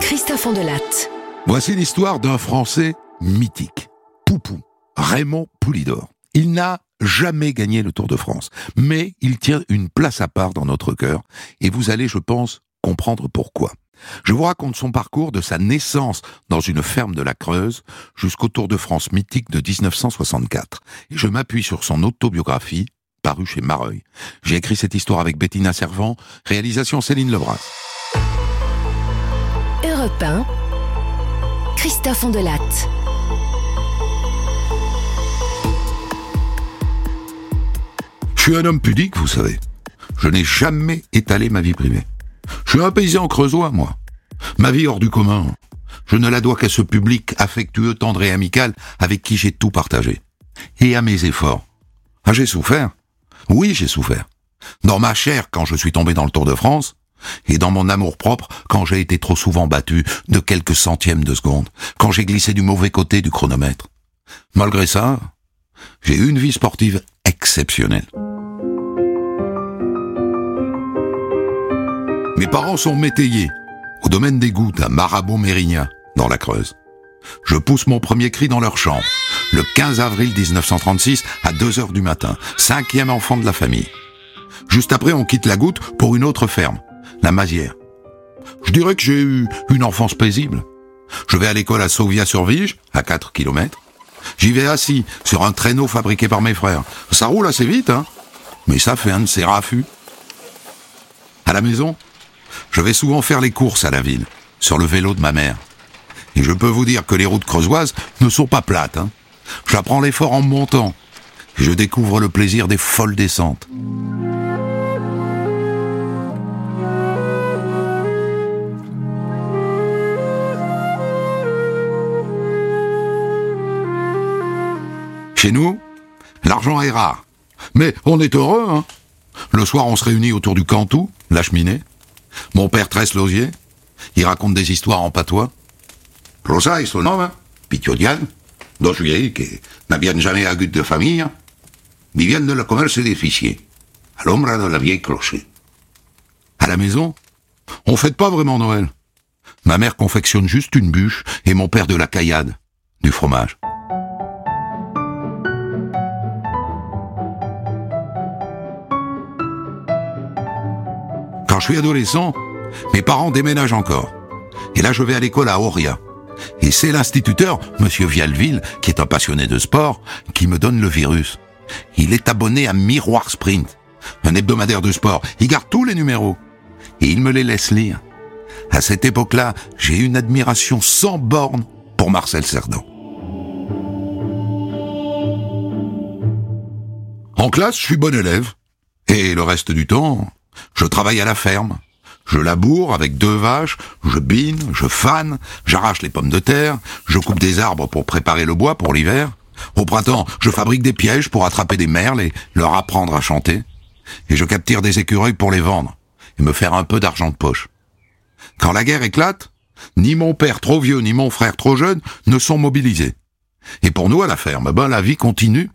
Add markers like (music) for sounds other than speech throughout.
Christophe Latte. Voici l'histoire d'un Français mythique. Poupou, Raymond Poulidor. Il n'a jamais gagné le Tour de France, mais il tient une place à part dans notre cœur, et vous allez, je pense, comprendre pourquoi. Je vous raconte son parcours de sa naissance dans une ferme de la Creuse jusqu'au Tour de France mythique de 1964. Et je m'appuie sur son autobiographie, parue chez Mareuil. J'ai écrit cette histoire avec Bettina Servant, réalisation Céline Lebras. Europe 1, Christophe Ondelatte. Je suis un homme pudique, vous savez. Je n'ai jamais étalé ma vie privée. Je suis un paysan creusois, moi. Ma vie hors du commun. Je ne la dois qu'à ce public affectueux, tendre et amical avec qui j'ai tout partagé. Et à mes efforts. Ah, j'ai souffert. Oui, j'ai souffert. Dans ma chair quand je suis tombé dans le Tour de France, et dans mon amour propre quand j'ai été trop souvent battu de quelques centièmes de seconde, quand j'ai glissé du mauvais côté du chronomètre. Malgré ça, j'ai eu une vie sportive exceptionnelle. Mes parents sont métayers, au domaine des gouttes, à Marabout-Mérignac, dans la Creuse. Je pousse mon premier cri dans leur chambre, le 15 avril 1936, à 2 heures du matin, cinquième enfant de la famille. Juste après, on quitte la goutte pour une autre ferme, la Mazière. Je dirais que j'ai eu une enfance paisible. Je vais à l'école à Sauvia-sur-Vige, à 4 kilomètres. J'y vais assis, sur un traîneau fabriqué par mes frères. Ça roule assez vite, hein Mais ça fait un de ces raffus. À la maison, je vais souvent faire les courses à la ville, sur le vélo de ma mère. Et je peux vous dire que les routes creusoises ne sont pas plates. Hein. J'apprends l'effort en montant. Je découvre le plaisir des folles descentes. Chez nous, l'argent est rare. Mais on est heureux, hein. Le soir, on se réunit autour du cantou, la cheminée, mon père tresse l'osier. Il raconte des histoires en patois. Rosa et son homme, Pitiodian, dos vieilles qui n'avaient jamais eu de famille, vivaient de le commerce des fichiers, à l'ombre de la vieille clocher. À la maison, on fête pas vraiment Noël. Ma mère confectionne juste une bûche et mon père de la caillade, du fromage. Quand je suis adolescent, mes parents déménagent encore. Et là, je vais à l'école à Auria. Et c'est l'instituteur, monsieur Vialville, qui est un passionné de sport, qui me donne le virus. Il est abonné à Miroir Sprint, un hebdomadaire de sport. Il garde tous les numéros. Et il me les laisse lire. À cette époque-là, j'ai une admiration sans borne pour Marcel Cerdan. En classe, je suis bon élève. Et le reste du temps, je travaille à la ferme. Je laboure avec deux vaches, je bine, je fane, j'arrache les pommes de terre, je coupe des arbres pour préparer le bois pour l'hiver. Au printemps, je fabrique des pièges pour attraper des merles et leur apprendre à chanter. Et je capture des écureuils pour les vendre et me faire un peu d'argent de poche. Quand la guerre éclate, ni mon père trop vieux ni mon frère trop jeune ne sont mobilisés. Et pour nous à la ferme, ben la vie continue.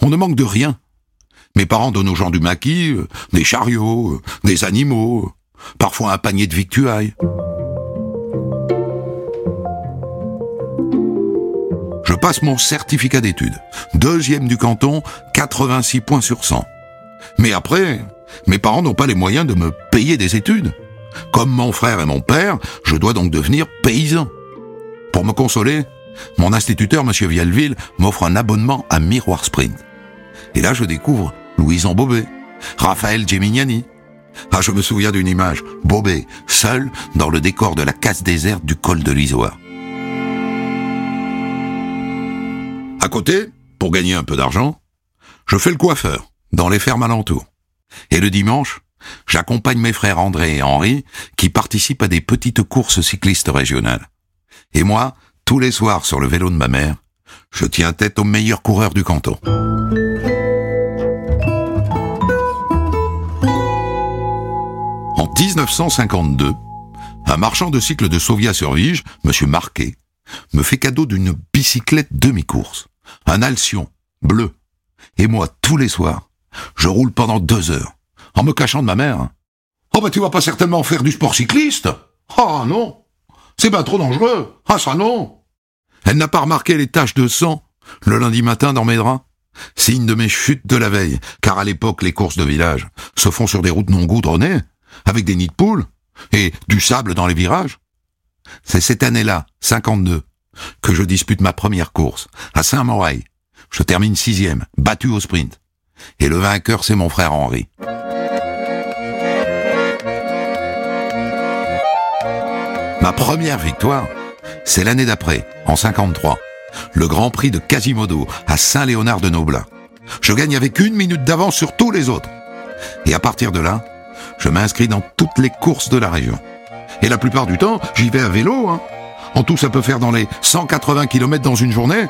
On ne manque de rien. Mes parents donnent aux gens du maquis, euh, des chariots, euh, des animaux, parfois un panier de victuailles. Je passe mon certificat d'études. Deuxième du canton, 86 points sur 100. Mais après, mes parents n'ont pas les moyens de me payer des études. Comme mon frère et mon père, je dois donc devenir paysan. Pour me consoler, mon instituteur, M. Vialville, m'offre un abonnement à Miroir Sprint. Et là, je découvre Louison Bobet, Raphaël Gemignani. Ah, je me souviens d'une image, Bobet, seul dans le décor de la casse déserte du col de l'Isoire. À côté, pour gagner un peu d'argent, je fais le coiffeur dans les fermes alentours. Et le dimanche, j'accompagne mes frères André et Henri qui participent à des petites courses cyclistes régionales. Et moi, tous les soirs sur le vélo de ma mère, je tiens tête aux meilleurs coureurs du canton. En 1952, un marchand de cycle de Sauvia-sur-Vige, M. Marquet, me fait cadeau d'une bicyclette demi-course, un Alcyon, bleu. Et moi, tous les soirs, je roule pendant deux heures, en me cachant de ma mère. Oh bah tu vas pas certainement faire du sport cycliste? Ah non C'est pas trop dangereux Ah ça non Elle n'a pas remarqué les taches de sang le lundi matin dans mes draps? Signe de mes chutes de la veille, car à l'époque les courses de village se font sur des routes non goudronnées, avec des nids de poules, et du sable dans les virages. C'est cette année-là, 52, que je dispute ma première course, à Saint-Moreil. Je termine sixième, battu au sprint. Et le vainqueur, c'est mon frère Henri. Ma première victoire, c'est l'année d'après, en 53, le Grand Prix de Quasimodo à Saint-Léonard de Noblin. Je gagne avec une minute d'avance sur tous les autres. Et à partir de là, je m'inscris dans toutes les courses de la région. Et la plupart du temps, j'y vais à vélo. Hein. En tout, ça peut faire dans les 180 km dans une journée.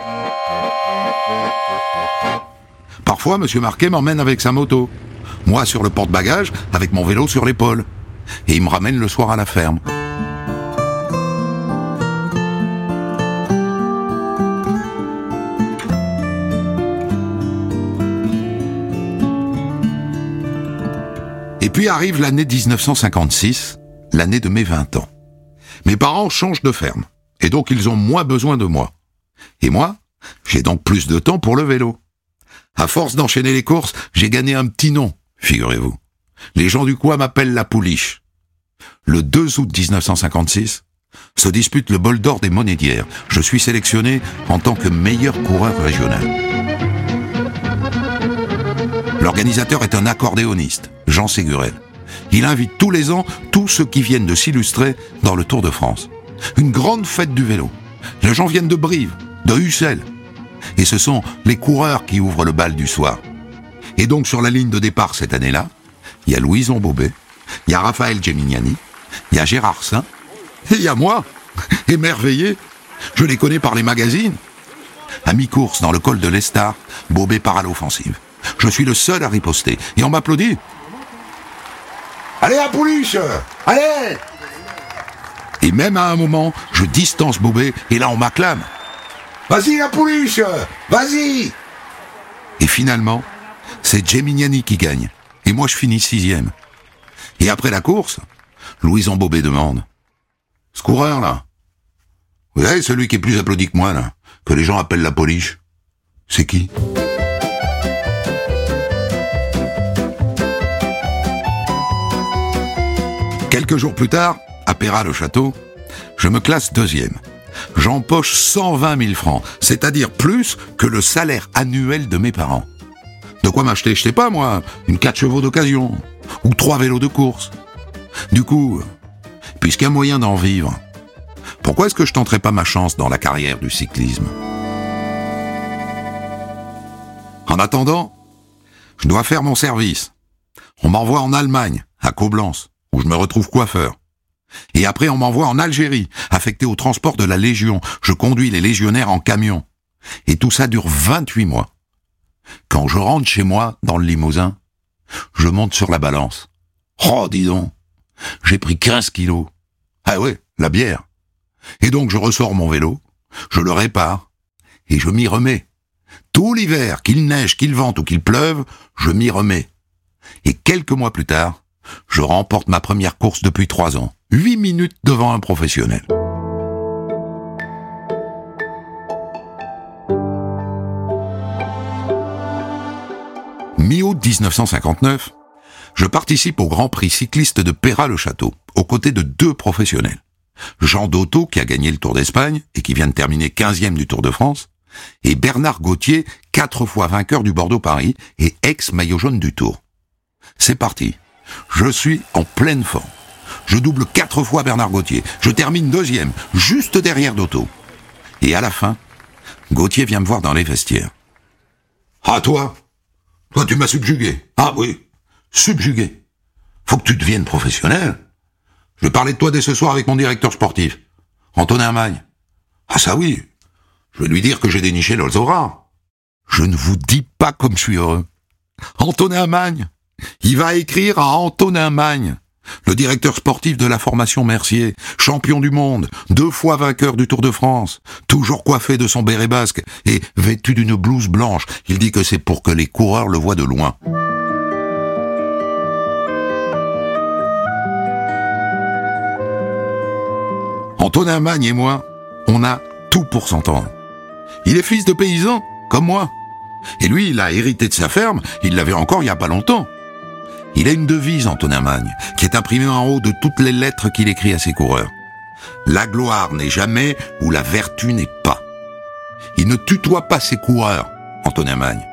Parfois, Monsieur Marquet m'emmène avec sa moto. Moi sur le porte-bagages, avec mon vélo sur l'épaule. Et il me ramène le soir à la ferme. Arrive l'année 1956, l'année de mes 20 ans. Mes parents changent de ferme, et donc ils ont moins besoin de moi. Et moi, j'ai donc plus de temps pour le vélo. À force d'enchaîner les courses, j'ai gagné un petit nom, figurez-vous. Les gens du coin m'appellent la pouliche. Le 2 août 1956, se dispute le bol d'or des monnaies d'hier. Je suis sélectionné en tant que meilleur coureur régional. L'organisateur est un accordéoniste, Jean Ségurel. Il invite tous les ans tous ceux qui viennent de s'illustrer dans le Tour de France. Une grande fête du vélo. Les gens viennent de Brive, de Hussel. Et ce sont les coureurs qui ouvrent le bal du soir. Et donc sur la ligne de départ cette année-là, il y a Louison Bobet, il y a Raphaël Gemignani, il y a Gérard Saint, et il y a moi, (laughs) émerveillé. Je les connais par les magazines. À mi-course dans le col de l'Estar, Bobet part à l'offensive. Je suis le seul à riposter. Et on m'applaudit. Allez, à pouliche Allez Et même à un moment, je distance Bobet et là on m'acclame. Vas-y, la pouliche Vas-y Et finalement, c'est Gemignani qui gagne. Et moi, je finis sixième. Et après la course, Louison Bobet demande. Ce coureur, là, vous savez, celui qui est plus applaudi que moi, là, que les gens appellent la police, c'est qui? Quelques jours plus tard, à Péra-le-Château, je me classe deuxième. J'empoche 120 000 francs, c'est-à-dire plus que le salaire annuel de mes parents. De quoi m'acheter, je sais pas moi, une 4 chevaux d'occasion, ou trois vélos de course. Du coup, puisqu'il y a moyen d'en vivre, pourquoi est-ce que je tenterais pas ma chance dans la carrière du cyclisme? En attendant, je dois faire mon service. On m'envoie en Allemagne, à Coblence où je me retrouve coiffeur. Et après, on m'envoie en Algérie, affecté au transport de la Légion. Je conduis les légionnaires en camion. Et tout ça dure 28 mois. Quand je rentre chez moi, dans le Limousin, je monte sur la balance. Oh, dis donc, j'ai pris 15 kilos. Ah ouais, la bière. Et donc je ressors mon vélo, je le répare, et je m'y remets. Tout l'hiver, qu'il neige, qu'il vente ou qu'il pleuve, je m'y remets. Et quelques mois plus tard, je remporte ma première course depuis trois ans. Huit minutes devant un professionnel. Mi-août 1959, je participe au Grand Prix cycliste de Péra-le-Château, aux côtés de deux professionnels. Jean Dotto, qui a gagné le Tour d'Espagne et qui vient de terminer 15e du Tour de France, et Bernard Gauthier, quatre fois vainqueur du Bordeaux-Paris et ex-maillot jaune du Tour. C'est parti. Je suis en pleine forme. Je double quatre fois Bernard Gauthier. Je termine deuxième, juste derrière Dotto. Et à la fin, Gauthier vient me voir dans les vestiaires. Ah toi? Toi tu m'as subjugué. Ah oui, subjugué. Faut que tu deviennes professionnel. Je parler de toi dès ce soir avec mon directeur sportif, Antonin Magne. Ah ça oui, je vais lui dire que j'ai déniché l'Olzora. Je ne vous dis pas comme je suis heureux. Antonin Magne, il va écrire à Antonin Magne, le directeur sportif de la formation Mercier, champion du monde, deux fois vainqueur du Tour de France, toujours coiffé de son béret basque et vêtu d'une blouse blanche. Il dit que c'est pour que les coureurs le voient de loin. Antonin Magne et moi, on a tout pour s'entendre. Il est fils de paysan, comme moi. Et lui, il a hérité de sa ferme, il l'avait encore il n'y a pas longtemps. Il a une devise, Antonin Magne, qui est imprimée en haut de toutes les lettres qu'il écrit à ses coureurs. La gloire n'est jamais où la vertu n'est pas. Il ne tutoie pas ses coureurs, Antonin Magne.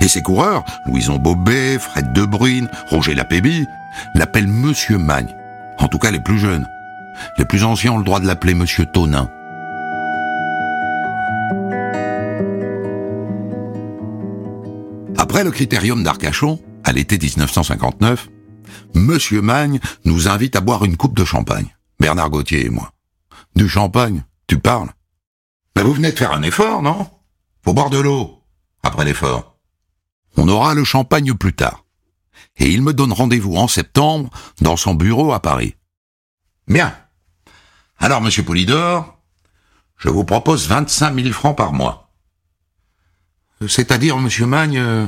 Et ses coureurs, Louison Bobet, Fred Debrune, Roger Lapéby, l'appellent Monsieur Magne. En tout cas les plus jeunes. Les plus anciens ont le droit de l'appeler Monsieur Tonin. Après le critérium d'Arcachon, à l'été 1959, Monsieur Magne nous invite à boire une coupe de champagne. Bernard Gauthier et moi. Du champagne, tu parles? Mais vous venez de faire un effort, non? Faut boire de l'eau, après l'effort. On aura le champagne plus tard. Et il me donne rendez-vous en septembre dans son bureau à Paris. Bien. Alors, monsieur Poulidor, je vous propose 25 000 francs par mois. C'est-à-dire, monsieur Magne, euh,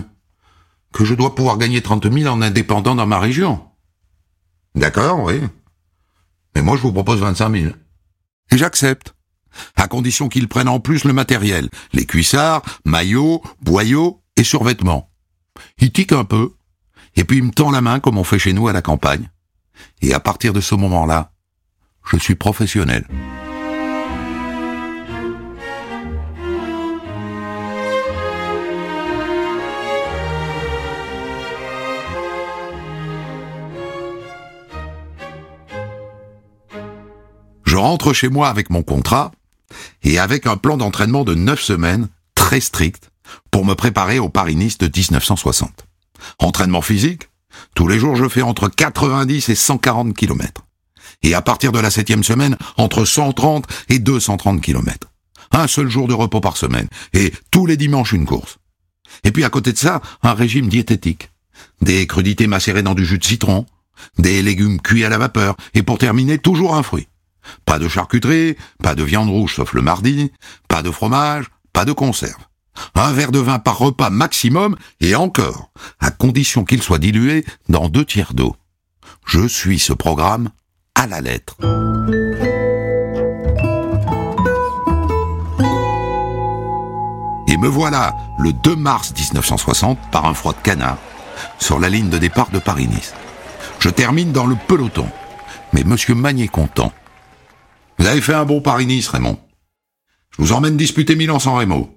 que je dois pouvoir gagner 30 000 en indépendant dans ma région. D'accord, oui. Mais moi, je vous propose 25 000. Et j'accepte. À condition qu'ils prennent en plus le matériel. Les cuissards, maillots, boyaux et survêtements. Il tique un peu. Et puis il me tend la main comme on fait chez nous à la campagne. Et à partir de ce moment-là, je suis professionnel. Rentre chez moi avec mon contrat et avec un plan d'entraînement de 9 semaines très strict pour me préparer au Paris-Nice de 1960. Entraînement physique, tous les jours je fais entre 90 et 140 km. Et à partir de la septième semaine, entre 130 et 230 km. Un seul jour de repos par semaine. Et tous les dimanches une course. Et puis à côté de ça, un régime diététique. Des crudités macérées dans du jus de citron, des légumes cuits à la vapeur, et pour terminer, toujours un fruit. Pas de charcuterie, pas de viande rouge sauf le mardi, pas de fromage, pas de conserve. Un verre de vin par repas maximum, et encore, à condition qu'il soit dilué dans deux tiers d'eau. Je suis ce programme à la lettre. Et me voilà, le 2 mars 1960, par un froid de canard, sur la ligne de départ de Paris-Nice. Je termine dans le peloton. Mais Monsieur Magne est content. Vous avez fait un bon Paris-Nice, Raymond. Je vous emmène disputer Milan sans Raymond.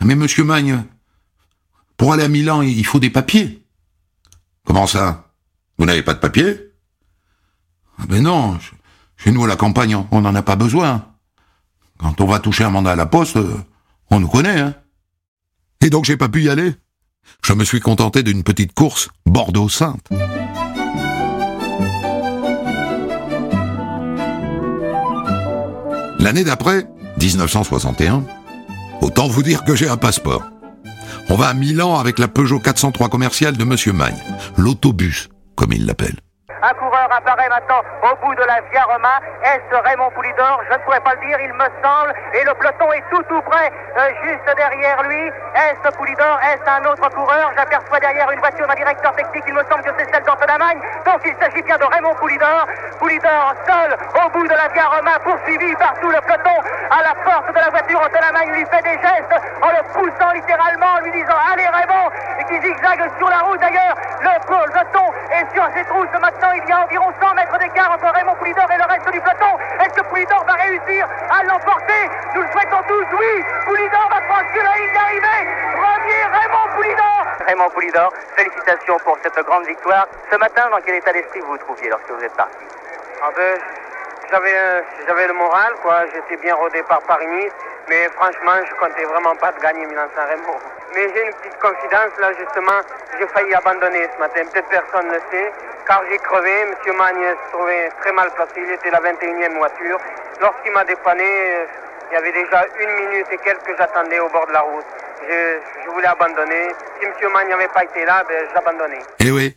Mais monsieur Magne, pour aller à Milan, il faut des papiers. Comment ça? Vous n'avez pas de papiers? Ben non, chez nous à la campagne, on n'en a pas besoin. Quand on va toucher un mandat à la poste, on nous connaît, hein. Et donc j'ai pas pu y aller? Je me suis contenté d'une petite course Bordeaux-Sainte. L'année d'après, 1961, autant vous dire que j'ai un passeport. On va à Milan avec la Peugeot 403 commerciale de Monsieur Magne, l'autobus, comme il l'appelle. Un coureur apparaît maintenant au bout de la Via Roma. Est-ce Raymond Poulidor? Je ne pourrais pas le dire, il me semble. Et le peloton est tout tout près, euh, juste derrière lui. Est-ce Poulidor? Est-ce un autre coureur? J'aperçois derrière une voiture d'un directeur technique. Il me semble que c'est celle d'Antonin Magne. Donc il s'agit bien de Raymond Poulidor. Poulidor seul au bout de la Via Roma, poursuivi par tout le peloton. À la porte de la voiture, Antonin Magne lui fait des gestes en le poussant littéralement, en lui disant Allez Raymond Et qui zigzague sur la route d'ailleurs. Le peloton est sur ses trousses maintenant il y a environ 100 mètres d'écart entre Raymond Poulidor et le reste du peloton. Est-ce que Poulidor va réussir à l'emporter? Nous le souhaitons tous, oui. Poulidor va franchir la ligne d'arrivée. Premier Raymond Poulidor. Raymond Poulidor, félicitations pour cette grande victoire. Ce matin, dans quel état d'esprit vous vous trouviez lorsque vous êtes parti? Ah ben, j'avais, j'avais le moral, quoi. J'étais bien rodé par Paris-Nice. Mais franchement, je comptais vraiment pas de gagner Milan-San Remo. Mais j'ai une petite confidence, là, justement. J'ai failli abandonner ce matin. Peut-être personne ne le sait. Car j'ai crevé. Monsieur Magne se trouvait très mal placé. Il était la 21e voiture. Lorsqu'il m'a dépanné, euh, il y avait déjà une minute et quelques que j'attendais au bord de la route. Je, je voulais abandonner. Si Monsieur Magne n'avait pas été là, ben, j'abandonnais. Eh oui.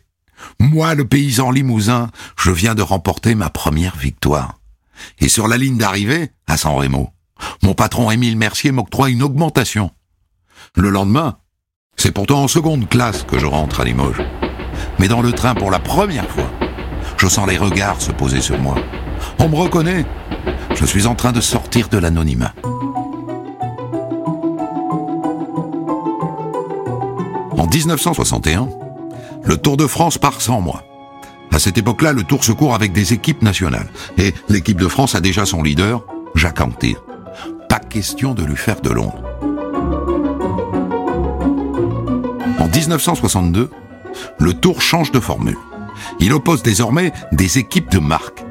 Moi, le paysan limousin, je viens de remporter ma première victoire. Et sur la ligne d'arrivée, à San Remo, mon patron Émile Mercier m'octroie une augmentation. Le lendemain, c'est pourtant en seconde classe que je rentre à Limoges. Mais dans le train pour la première fois, je sens les regards se poser sur moi. On me reconnaît, Je suis en train de sortir de l'anonymat. En 1961, le Tour de France part sans moi. À cette époque-là, le Tour se court avec des équipes nationales. Et l'équipe de France a déjà son leader, Jacques Anquetil. Pas question de lui faire de l'ombre. En 1962, le Tour change de formule. Il oppose désormais des équipes de marque.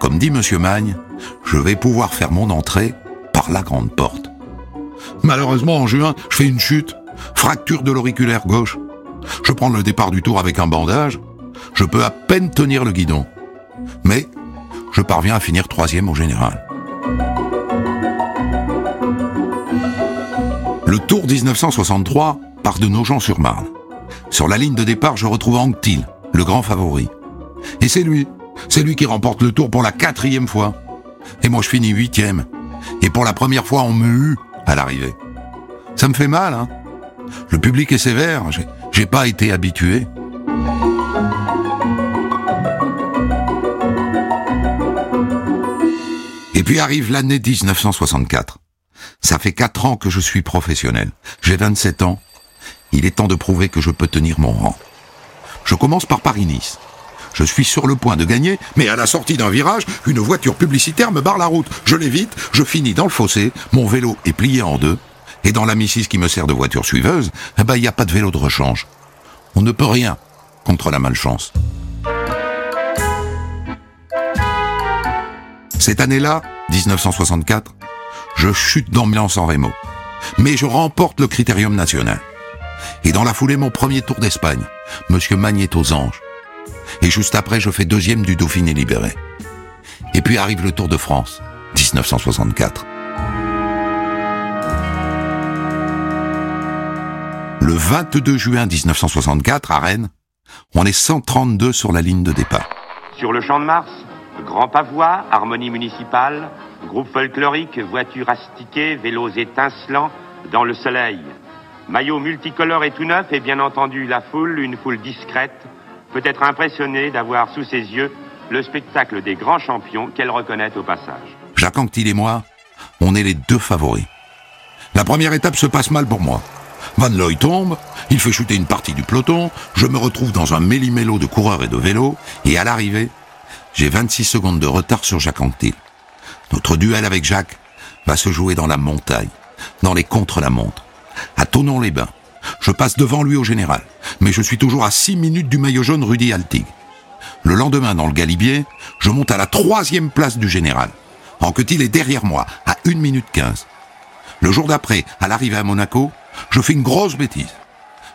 Comme dit Monsieur Magne, je vais pouvoir faire mon entrée par la grande porte. Malheureusement, en juin, je fais une chute, fracture de l'auriculaire gauche. Je prends le départ du tour avec un bandage. Je peux à peine tenir le guidon. Mais je parviens à finir troisième au général. Le Tour 1963 part de Nogent-sur-Marne. Sur la ligne de départ, je retrouve Anctil, le grand favori. Et c'est lui, c'est lui qui remporte le Tour pour la quatrième fois. Et moi je finis huitième. Et pour la première fois, on me hue à l'arrivée. Ça me fait mal, hein Le public est sévère, j'ai pas été habitué. Et puis arrive l'année 1964. Ça fait quatre ans que je suis professionnel. J'ai 27 ans. Il est temps de prouver que je peux tenir mon rang. Je commence par Paris-Nice. Je suis sur le point de gagner, mais à la sortie d'un virage, une voiture publicitaire me barre la route. Je l'évite, je finis dans le fossé, mon vélo est plié en deux, et dans la Missis qui me sert de voiture suiveuse, eh ben, il n'y a pas de vélo de rechange. On ne peut rien contre la malchance. Cette année-là, 1964, je chute d'ambulance en Rémo. Mais je remporte le critérium national. Et dans la foulée, mon premier tour d'Espagne, Monsieur Magne aux anges. Et juste après, je fais deuxième du Dauphiné libéré. Et puis arrive le Tour de France, 1964. Le 22 juin 1964, à Rennes, on est 132 sur la ligne de départ. Sur le champ de Mars, Grand Pavois, harmonie municipale, groupe folklorique, voitures astiquées, vélos étincelants dans le soleil. Maillot multicolore et tout neuf et bien entendu la foule, une foule discrète, peut-être impressionnée d'avoir sous ses yeux le spectacle des grands champions qu'elle reconnaît au passage. Jacques Anquetil et moi, on est les deux favoris. La première étape se passe mal pour moi. Van Looy tombe, il fait chuter une partie du peloton, je me retrouve dans un méli-mélo de coureurs et de vélos, et à l'arrivée, j'ai 26 secondes de retard sur Jacques Anquetil. Notre duel avec Jacques va se jouer dans la montagne, dans les contre-la-montre, à Tonon-les-Bains. Je passe devant lui au général, mais je suis toujours à 6 minutes du maillot jaune Rudy Altig. Le lendemain, dans le Galibier, je monte à la troisième place du général. Anquetil est derrière moi, à 1 minute 15. Le jour d'après, à l'arrivée à Monaco, je fais une grosse bêtise.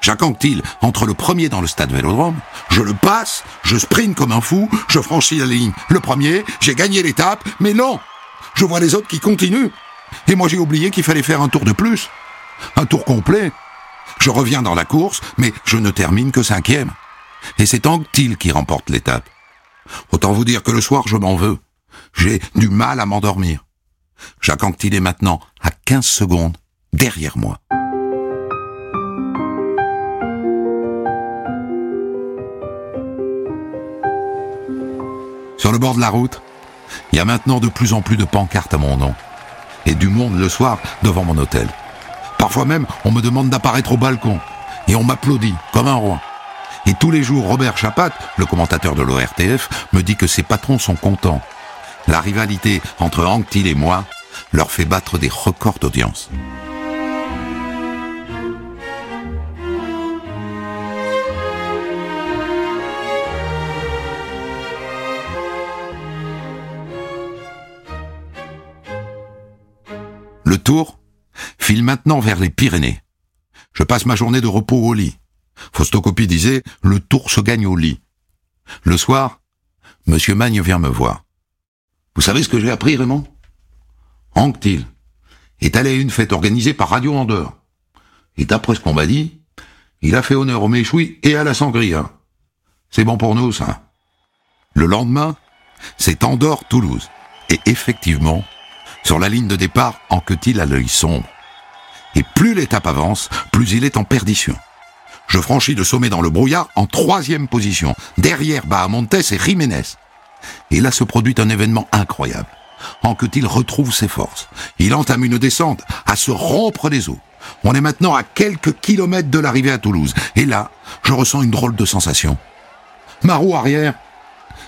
Jacques Anquetil entre le premier dans le stade Vélodrome, je le passe, je sprint comme un fou, je franchis la ligne. Le premier, j'ai gagné l'étape, mais non Je vois les autres qui continuent. Et moi j'ai oublié qu'il fallait faire un tour de plus. Un tour complet. Je reviens dans la course, mais je ne termine que cinquième. Et c'est Anquetil qui remporte l'étape. Autant vous dire que le soir, je m'en veux. J'ai du mal à m'endormir. Jacques Anquetil est maintenant à 15 secondes derrière moi. Sur le bord de la route, il y a maintenant de plus en plus de pancartes à mon nom. Et du monde le soir devant mon hôtel. Parfois même, on me demande d'apparaître au balcon. Et on m'applaudit comme un roi. Et tous les jours, Robert Chapat, le commentateur de l'ORTF, me dit que ses patrons sont contents. La rivalité entre Anctil et moi leur fait battre des records d'audience. Le tour file maintenant vers les Pyrénées. Je passe ma journée de repos au lit. Faustocopie disait le tour se gagne au lit. Le soir, Monsieur Magne vient me voir. Vous savez ce que j'ai appris, Raymond? Anctil est allé à une fête organisée par Radio Andorre. Et d'après ce qu'on m'a dit, il a fait honneur au méchoui et à la sangria. C'est bon pour nous, ça. Le lendemain, c'est Andorre-Toulouse. Et effectivement, sur la ligne de départ, Anquetil a l'œil sombre. Et plus l'étape avance, plus il est en perdition. Je franchis le sommet dans le brouillard en troisième position, derrière Bahamontes et Jiménez. Et là se produit un événement incroyable. Anquetil retrouve ses forces. Il entame une descente à se rompre les os. On est maintenant à quelques kilomètres de l'arrivée à Toulouse. Et là, je ressens une drôle de sensation. Ma roue arrière,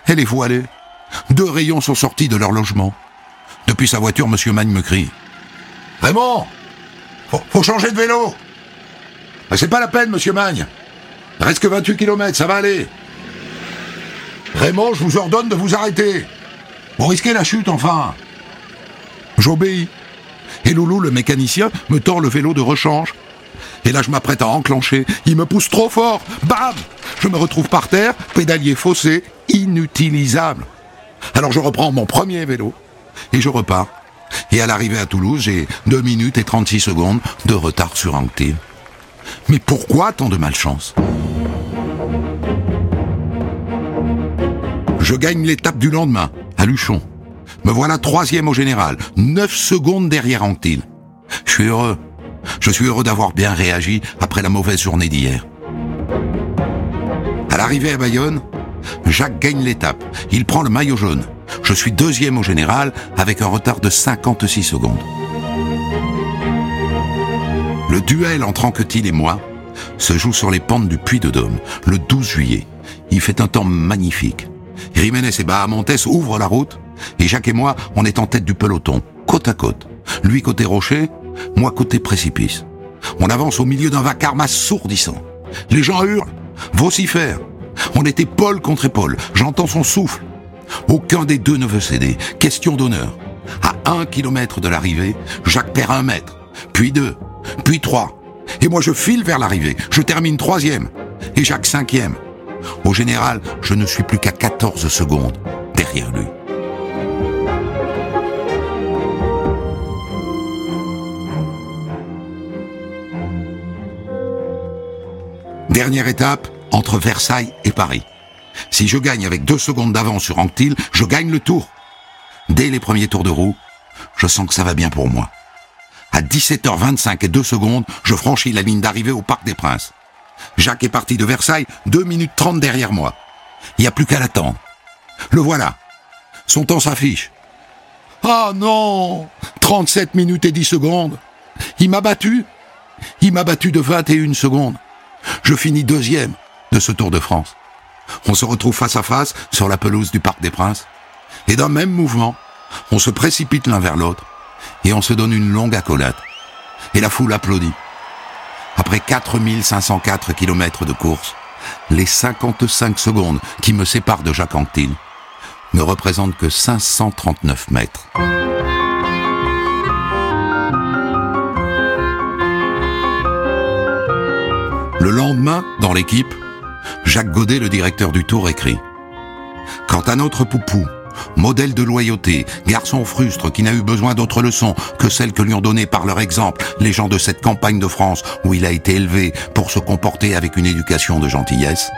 elle est voilée. Deux rayons sont sortis de leur logement. Depuis sa voiture, Monsieur Magne me crie. Raymond faut, changer de vélo C'est pas la peine, Monsieur Magne. Reste que 28 km, ça va aller. Raymond, je vous ordonne de vous arrêter. Vous risquez la chute, enfin. J'obéis. Et Loulou, le mécanicien, me tord le vélo de rechange. Et là, je m'apprête à enclencher. Il me pousse trop fort. Bam Je me retrouve par terre, pédalier faussé, inutilisable. Alors je reprends mon premier vélo et je repars. Et à l'arrivée à Toulouse, j'ai 2 minutes et 36 secondes de retard sur Anctil. Mais pourquoi tant de malchance? Je gagne l'étape du lendemain, à Luchon. Me voilà troisième au général, 9 secondes derrière Anctil. Je suis heureux. Je suis heureux d'avoir bien réagi après la mauvaise journée d'hier. À l'arrivée à Bayonne, Jacques gagne l'étape. Il prend le maillot jaune. Je suis deuxième au général avec un retard de 56 secondes. Le duel entre Anquetil et moi se joue sur les pentes du Puy de Dôme le 12 juillet. Il fait un temps magnifique. Jiménez et Bahamontes ouvrent la route et Jacques et moi, on est en tête du peloton, côte à côte. Lui côté rocher, moi côté précipice. On avance au milieu d'un vacarme assourdissant. Les gens hurlent, vocifèrent. On était Paul contre épaule. J'entends son souffle. Aucun des deux ne veut céder. Question d'honneur. À un kilomètre de l'arrivée, Jacques perd un mètre, puis deux, puis trois. Et moi je file vers l'arrivée. Je termine troisième. Et Jacques cinquième. Au général, je ne suis plus qu'à 14 secondes derrière lui. Dernière étape, entre Versailles et Paris. Si je gagne avec deux secondes d'avance sur Anctil, je gagne le tour. Dès les premiers tours de roue, je sens que ça va bien pour moi. À 17h25 et 2 secondes, je franchis la ligne d'arrivée au Parc des Princes. Jacques est parti de Versailles 2 minutes 30 derrière moi. Il n'y a plus qu'à l'attendre. Le voilà. Son temps s'affiche. Ah non 37 minutes et 10 secondes. Il m'a battu. Il m'a battu de 21 secondes. Je finis deuxième de ce Tour de France. On se retrouve face à face sur la pelouse du Parc des Princes. Et d'un même mouvement, on se précipite l'un vers l'autre et on se donne une longue accolade. Et la foule applaudit. Après 4504 kilomètres de course, les 55 secondes qui me séparent de Jacques Anquetil ne représentent que 539 mètres. Le lendemain, dans l'équipe, Jacques Godet, le directeur du Tour, écrit Quant à notre poupou, modèle de loyauté, garçon frustre qui n'a eu besoin d'autre leçons que celles que lui ont données par leur exemple les gens de cette campagne de France où il a été élevé pour se comporter avec une éducation de gentillesse,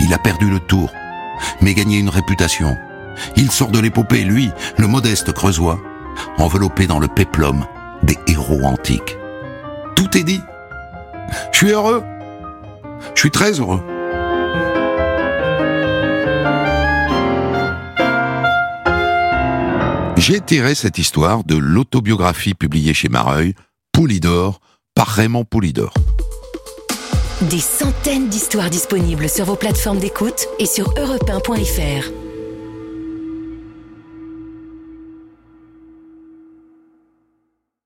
il a perdu le tour, mais gagné une réputation. Il sort de l'épopée, lui, le modeste creusois, enveloppé dans le péplum des héros antiques. Tout est dit. Je suis heureux. Je suis très heureux. J'ai tiré cette histoire de l'autobiographie publiée chez Mareuil, Poulidor, par Raymond Poulidor. Des centaines d'histoires disponibles sur vos plateformes d'écoute et sur europe1.fr.